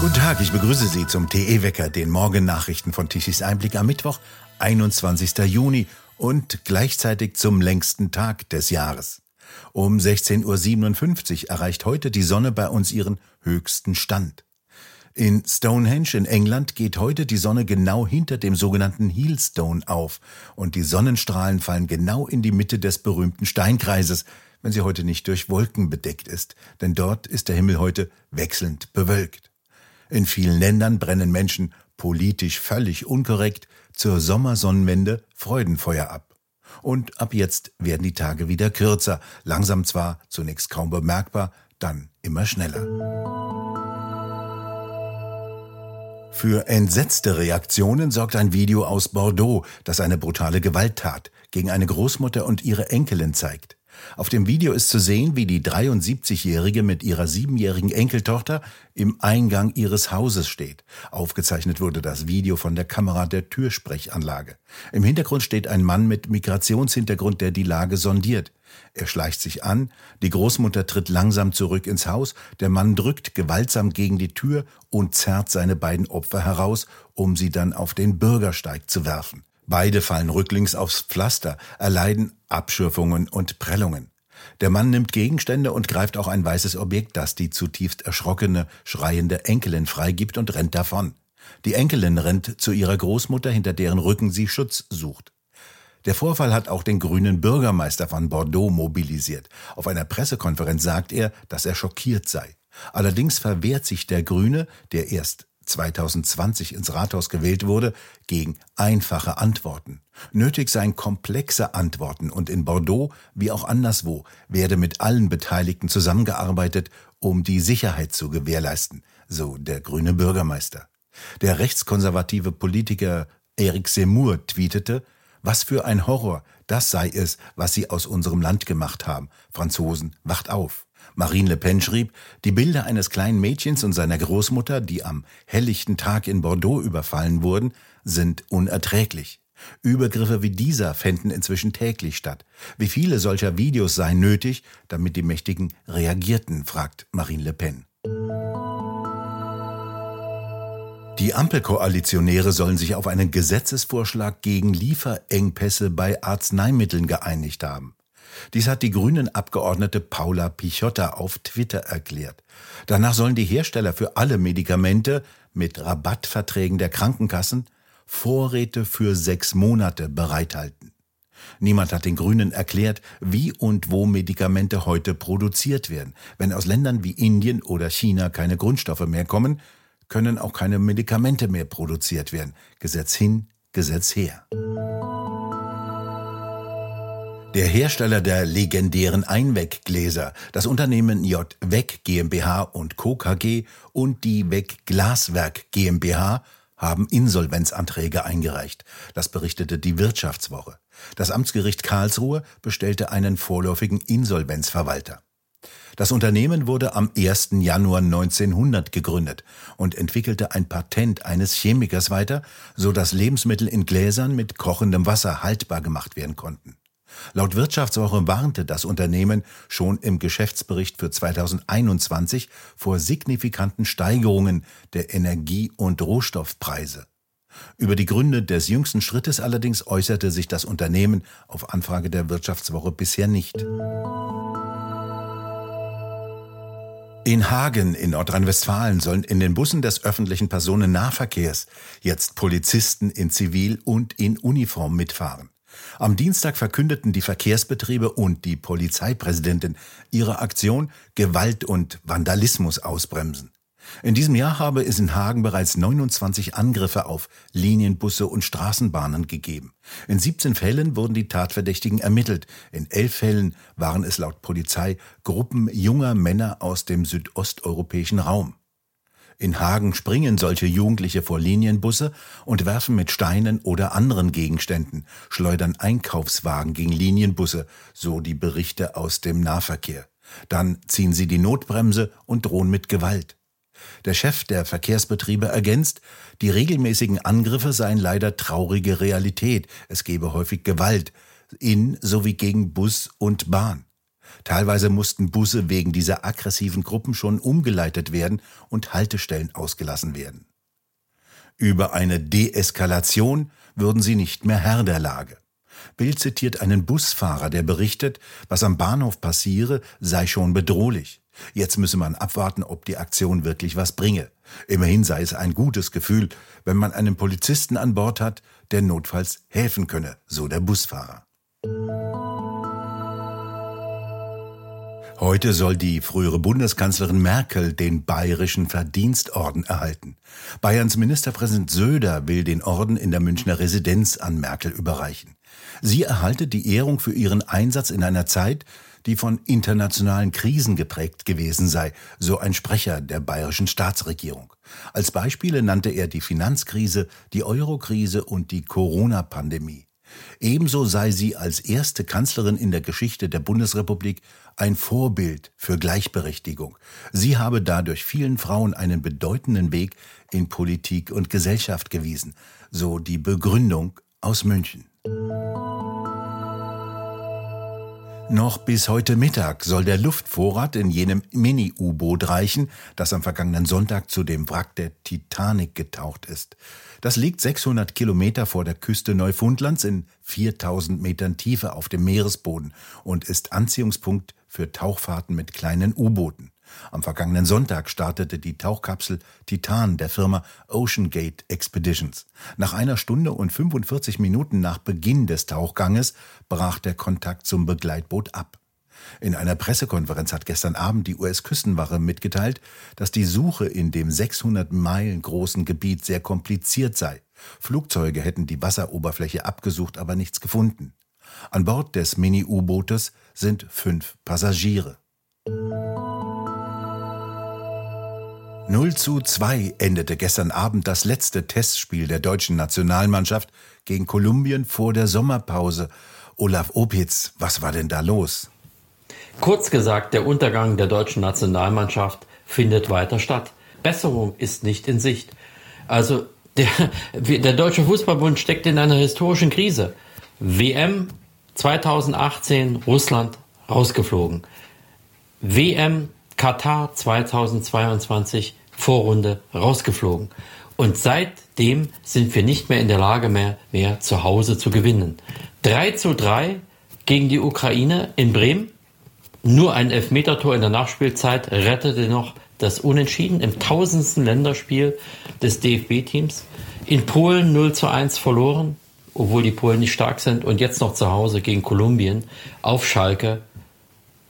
Guten Tag, ich begrüße Sie zum TE-Wecker, den Morgennachrichten von Tichys Einblick am Mittwoch, 21. Juni und gleichzeitig zum längsten Tag des Jahres. Um 16.57 Uhr erreicht heute die Sonne bei uns ihren höchsten Stand. In Stonehenge in England geht heute die Sonne genau hinter dem sogenannten Heelstone auf und die Sonnenstrahlen fallen genau in die Mitte des berühmten Steinkreises, wenn sie heute nicht durch Wolken bedeckt ist, denn dort ist der Himmel heute wechselnd bewölkt. In vielen Ländern brennen Menschen politisch völlig unkorrekt zur Sommersonnenwende Freudenfeuer ab. Und ab jetzt werden die Tage wieder kürzer, langsam zwar, zunächst kaum bemerkbar, dann immer schneller. Für entsetzte Reaktionen sorgt ein Video aus Bordeaux, das eine brutale Gewalttat gegen eine Großmutter und ihre Enkelin zeigt. Auf dem Video ist zu sehen, wie die 73-Jährige mit ihrer siebenjährigen Enkeltochter im Eingang ihres Hauses steht. Aufgezeichnet wurde das Video von der Kamera der Türsprechanlage. Im Hintergrund steht ein Mann mit Migrationshintergrund, der die Lage sondiert. Er schleicht sich an, die Großmutter tritt langsam zurück ins Haus, der Mann drückt gewaltsam gegen die Tür und zerrt seine beiden Opfer heraus, um sie dann auf den Bürgersteig zu werfen. Beide fallen rücklings aufs Pflaster, erleiden Abschürfungen und Prellungen. Der Mann nimmt Gegenstände und greift auch ein weißes Objekt, das die zutiefst erschrockene, schreiende Enkelin freigibt und rennt davon. Die Enkelin rennt zu ihrer Großmutter, hinter deren Rücken sie Schutz sucht. Der Vorfall hat auch den grünen Bürgermeister von Bordeaux mobilisiert. Auf einer Pressekonferenz sagt er, dass er schockiert sei. Allerdings verwehrt sich der Grüne, der erst 2020 ins Rathaus gewählt wurde, gegen einfache Antworten. Nötig seien komplexe Antworten und in Bordeaux wie auch anderswo werde mit allen Beteiligten zusammengearbeitet, um die Sicherheit zu gewährleisten, so der grüne Bürgermeister. Der rechtskonservative Politiker Eric Seymour tweetete, was für ein Horror, das sei es, was sie aus unserem Land gemacht haben. Franzosen, wacht auf. Marine Le Pen schrieb, die Bilder eines kleinen Mädchens und seiner Großmutter, die am helllichten Tag in Bordeaux überfallen wurden, sind unerträglich. Übergriffe wie dieser fänden inzwischen täglich statt. Wie viele solcher Videos seien nötig, damit die Mächtigen reagierten, fragt Marine Le Pen. Die Ampelkoalitionäre sollen sich auf einen Gesetzesvorschlag gegen Lieferengpässe bei Arzneimitteln geeinigt haben. Dies hat die grünen Abgeordnete Paula Pichotta auf Twitter erklärt. Danach sollen die Hersteller für alle Medikamente mit Rabattverträgen der Krankenkassen Vorräte für sechs Monate bereithalten. Niemand hat den Grünen erklärt, wie und wo Medikamente heute produziert werden. Wenn aus Ländern wie Indien oder China keine Grundstoffe mehr kommen, können auch keine Medikamente mehr produziert werden. Gesetz hin, Gesetz her. Der Hersteller der legendären Einweggläser, das Unternehmen J. Weg GmbH und Co. KG und die Weg Glaswerk GmbH haben Insolvenzanträge eingereicht. Das berichtete die Wirtschaftswoche. Das Amtsgericht Karlsruhe bestellte einen vorläufigen Insolvenzverwalter. Das Unternehmen wurde am 1. Januar 1900 gegründet und entwickelte ein Patent eines Chemikers weiter, so dass Lebensmittel in Gläsern mit kochendem Wasser haltbar gemacht werden konnten. Laut Wirtschaftswoche warnte das Unternehmen schon im Geschäftsbericht für 2021 vor signifikanten Steigerungen der Energie- und Rohstoffpreise. Über die Gründe des jüngsten Schrittes allerdings äußerte sich das Unternehmen auf Anfrage der Wirtschaftswoche bisher nicht. In Hagen in Nordrhein-Westfalen sollen in den Bussen des öffentlichen Personennahverkehrs jetzt Polizisten in Zivil und in Uniform mitfahren. Am Dienstag verkündeten die Verkehrsbetriebe und die Polizeipräsidentin ihre Aktion Gewalt und Vandalismus ausbremsen. In diesem Jahr habe es in Hagen bereits 29 Angriffe auf Linienbusse und Straßenbahnen gegeben. In 17 Fällen wurden die Tatverdächtigen ermittelt. In elf Fällen waren es laut Polizei Gruppen junger Männer aus dem südosteuropäischen Raum. In Hagen springen solche Jugendliche vor Linienbusse und werfen mit Steinen oder anderen Gegenständen, schleudern Einkaufswagen gegen Linienbusse, so die Berichte aus dem Nahverkehr. Dann ziehen sie die Notbremse und drohen mit Gewalt. Der Chef der Verkehrsbetriebe ergänzt, die regelmäßigen Angriffe seien leider traurige Realität, es gebe häufig Gewalt in sowie gegen Bus und Bahn. Teilweise mussten Busse wegen dieser aggressiven Gruppen schon umgeleitet werden und Haltestellen ausgelassen werden. Über eine Deeskalation würden sie nicht mehr Herr der Lage. Bild zitiert einen Busfahrer, der berichtet, was am Bahnhof passiere, sei schon bedrohlich. Jetzt müsse man abwarten, ob die Aktion wirklich was bringe. Immerhin sei es ein gutes Gefühl, wenn man einen Polizisten an Bord hat, der notfalls helfen könne, so der Busfahrer. Heute soll die frühere Bundeskanzlerin Merkel den Bayerischen Verdienstorden erhalten. Bayerns Ministerpräsident Söder will den Orden in der Münchner Residenz an Merkel überreichen. Sie erhalte die Ehrung für ihren Einsatz in einer Zeit, die von internationalen Krisen geprägt gewesen sei, so ein Sprecher der bayerischen Staatsregierung. Als Beispiele nannte er die Finanzkrise, die Eurokrise und die Corona-Pandemie. Ebenso sei sie als erste Kanzlerin in der Geschichte der Bundesrepublik ein Vorbild für Gleichberechtigung. Sie habe dadurch vielen Frauen einen bedeutenden Weg in Politik und Gesellschaft gewiesen, so die Begründung aus München. Noch bis heute Mittag soll der Luftvorrat in jenem Mini-U-Boot reichen, das am vergangenen Sonntag zu dem Wrack der Titanic getaucht ist. Das liegt 600 Kilometer vor der Küste Neufundlands in 4000 Metern Tiefe auf dem Meeresboden und ist Anziehungspunkt für Tauchfahrten mit kleinen U-Booten. Am vergangenen Sonntag startete die Tauchkapsel Titan der Firma Ocean Gate Expeditions. Nach einer Stunde und 45 Minuten nach Beginn des Tauchganges brach der Kontakt zum Begleitboot ab. In einer Pressekonferenz hat gestern Abend die US-Küstenwache mitgeteilt, dass die Suche in dem 600 Meilen großen Gebiet sehr kompliziert sei. Flugzeuge hätten die Wasseroberfläche abgesucht, aber nichts gefunden. An Bord des Mini-U-Bootes sind fünf Passagiere. 0 zu 2 endete gestern Abend das letzte Testspiel der deutschen Nationalmannschaft gegen Kolumbien vor der Sommerpause. Olaf Opitz, was war denn da los? Kurz gesagt, der Untergang der deutschen Nationalmannschaft findet weiter statt. Besserung ist nicht in Sicht. Also der, der Deutsche Fußballbund steckt in einer historischen Krise. WM 2018 Russland rausgeflogen. WM Katar 2022 Vorrunde rausgeflogen. Und seitdem sind wir nicht mehr in der Lage mehr, mehr zu Hause zu gewinnen. 3 zu 3 gegen die Ukraine in Bremen. Nur ein Elfmetertor in der Nachspielzeit rettete noch das Unentschieden im tausendsten Länderspiel des DFB-Teams. In Polen 0 zu 1 verloren, obwohl die Polen nicht stark sind. Und jetzt noch zu Hause gegen Kolumbien auf Schalke,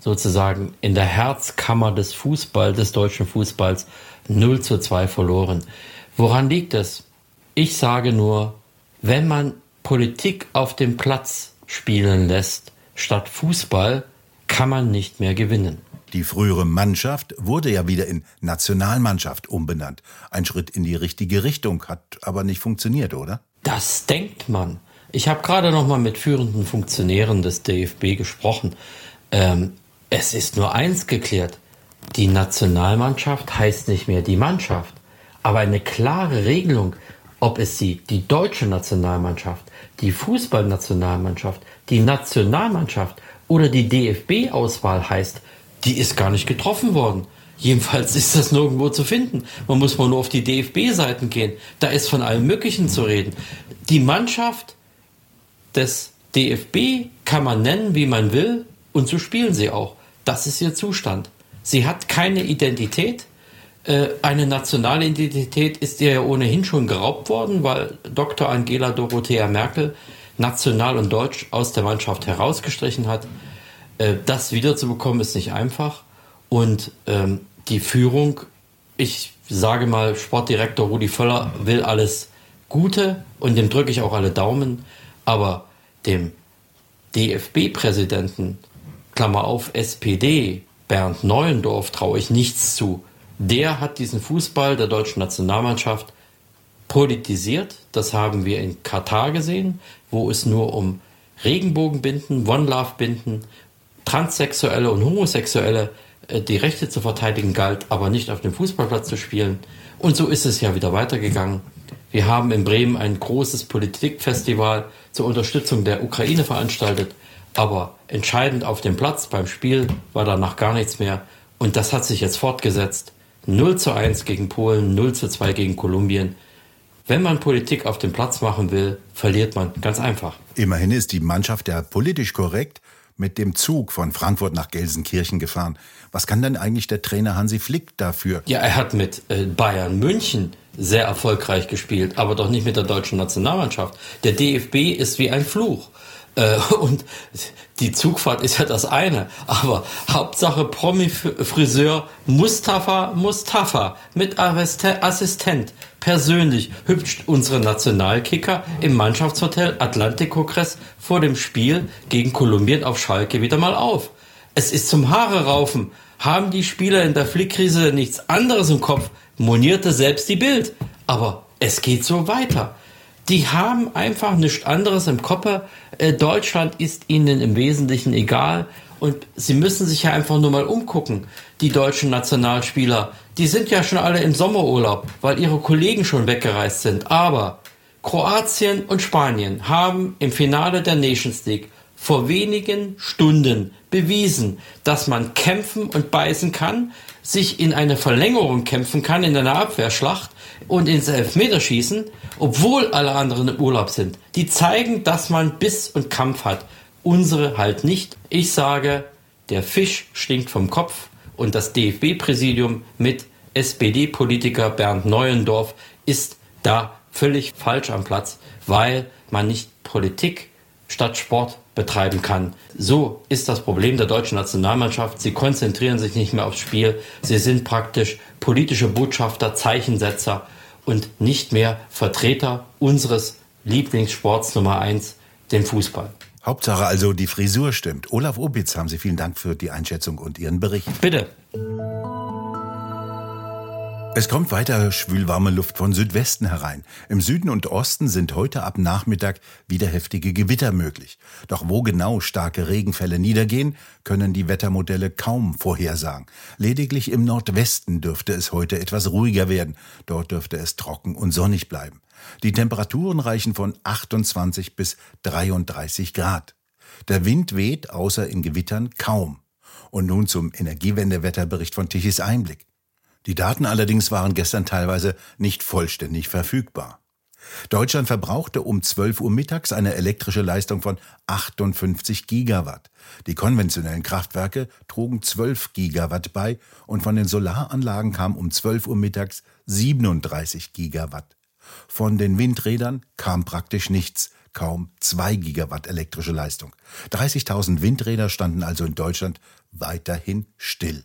sozusagen in der Herzkammer des Fußballs, des deutschen Fußballs, 0 zu 2 verloren. Woran liegt es? Ich sage nur, wenn man Politik auf dem Platz spielen lässt, statt Fußball, kann man nicht mehr gewinnen. Die frühere Mannschaft wurde ja wieder in Nationalmannschaft umbenannt. Ein Schritt in die richtige Richtung, hat aber nicht funktioniert, oder? Das denkt man. Ich habe gerade noch mal mit führenden Funktionären des DFB gesprochen. Ähm, es ist nur eins geklärt. Die Nationalmannschaft heißt nicht mehr die Mannschaft. Aber eine klare Regelung, ob es sie die deutsche Nationalmannschaft, die Fußballnationalmannschaft, die Nationalmannschaft oder die DFB-Auswahl heißt, die ist gar nicht getroffen worden. Jedenfalls ist das nirgendwo zu finden. Man muss mal nur auf die DFB-Seiten gehen. Da ist von allem Möglichen zu reden. Die Mannschaft des DFB kann man nennen, wie man will, und so spielen sie auch. Das ist ihr Zustand. Sie hat keine Identität. Äh, eine nationale Identität ist ihr ja ohnehin schon geraubt worden, weil Dr. Angela Dorothea Merkel national und deutsch aus der Mannschaft herausgestrichen hat. Äh, das wiederzubekommen ist nicht einfach. Und ähm, die Führung, ich sage mal, Sportdirektor Rudi Völler will alles Gute und dem drücke ich auch alle Daumen. Aber dem DFB-Präsidenten Klammer auf, SPD, Bernd Neuendorf traue ich nichts zu. Der hat diesen Fußball der deutschen Nationalmannschaft politisiert. Das haben wir in Katar gesehen, wo es nur um Regenbogenbinden, One-Love-Binden, Transsexuelle und Homosexuelle äh, die Rechte zu verteidigen galt, aber nicht auf dem Fußballplatz zu spielen. Und so ist es ja wieder weitergegangen. Wir haben in Bremen ein großes Politikfestival zur Unterstützung der Ukraine veranstaltet Aber entscheidend auf dem Platz beim Spiel war danach gar nichts mehr. Und das hat sich jetzt fortgesetzt. 0 zu 1 gegen Polen, 0 zu 2 gegen Kolumbien. Wenn man Politik auf dem Platz machen will, verliert man ganz einfach. Immerhin ist die Mannschaft ja politisch korrekt mit dem Zug von Frankfurt nach Gelsenkirchen gefahren. Was kann denn eigentlich der Trainer Hansi Flick dafür? Ja, er hat mit äh, Bayern München sehr erfolgreich gespielt, aber doch nicht mit der deutschen Nationalmannschaft. Der DFB ist wie ein Fluch. Äh, und die Zugfahrt ist ja das eine. Aber Hauptsache Promi-Friseur Mustafa Mustafa mit Assistent persönlich hübscht unsere Nationalkicker im Mannschaftshotel Atlantico Crest vor dem Spiel gegen Kolumbien auf Schalke wieder mal auf. Es ist zum Haare raufen. Haben die Spieler in der Flickkrise nichts anderes im Kopf, monierte selbst die Bild. Aber es geht so weiter. Die haben einfach nichts anderes im Kopf. Äh, Deutschland ist ihnen im Wesentlichen egal. Und sie müssen sich ja einfach nur mal umgucken. Die deutschen Nationalspieler, die sind ja schon alle im Sommerurlaub, weil ihre Kollegen schon weggereist sind. Aber Kroatien und Spanien haben im Finale der Nations League vor wenigen Stunden bewiesen, dass man kämpfen und beißen kann, sich in eine Verlängerung kämpfen kann, in einer Abwehrschlacht und ins Elfmeterschießen, obwohl alle anderen im Urlaub sind. Die zeigen, dass man Biss und Kampf hat. Unsere halt nicht. Ich sage, der Fisch stinkt vom Kopf und das DFB-Präsidium mit SPD-Politiker Bernd Neuendorf ist da völlig falsch am Platz, weil man nicht Politik statt Sport betreiben kann. So ist das Problem der deutschen Nationalmannschaft. Sie konzentrieren sich nicht mehr aufs Spiel. Sie sind praktisch politische Botschafter, Zeichensetzer und nicht mehr Vertreter unseres Lieblingssports Nummer eins, dem Fußball. Hauptsache also, die Frisur stimmt. Olaf Obitz, haben Sie vielen Dank für die Einschätzung und Ihren Bericht. Bitte. Es kommt weiter schwülwarme Luft von Südwesten herein. Im Süden und Osten sind heute ab Nachmittag wieder heftige Gewitter möglich. Doch wo genau starke Regenfälle niedergehen, können die Wettermodelle kaum vorhersagen. Lediglich im Nordwesten dürfte es heute etwas ruhiger werden. Dort dürfte es trocken und sonnig bleiben. Die Temperaturen reichen von 28 bis 33 Grad. Der Wind weht außer in Gewittern kaum. Und nun zum Energiewendewetterbericht von Tichys Einblick. Die Daten allerdings waren gestern teilweise nicht vollständig verfügbar. Deutschland verbrauchte um 12 Uhr mittags eine elektrische Leistung von 58 Gigawatt. Die konventionellen Kraftwerke trugen 12 Gigawatt bei und von den Solaranlagen kam um 12 Uhr mittags 37 Gigawatt. Von den Windrädern kam praktisch nichts, kaum 2 Gigawatt elektrische Leistung. 30.000 Windräder standen also in Deutschland weiterhin still.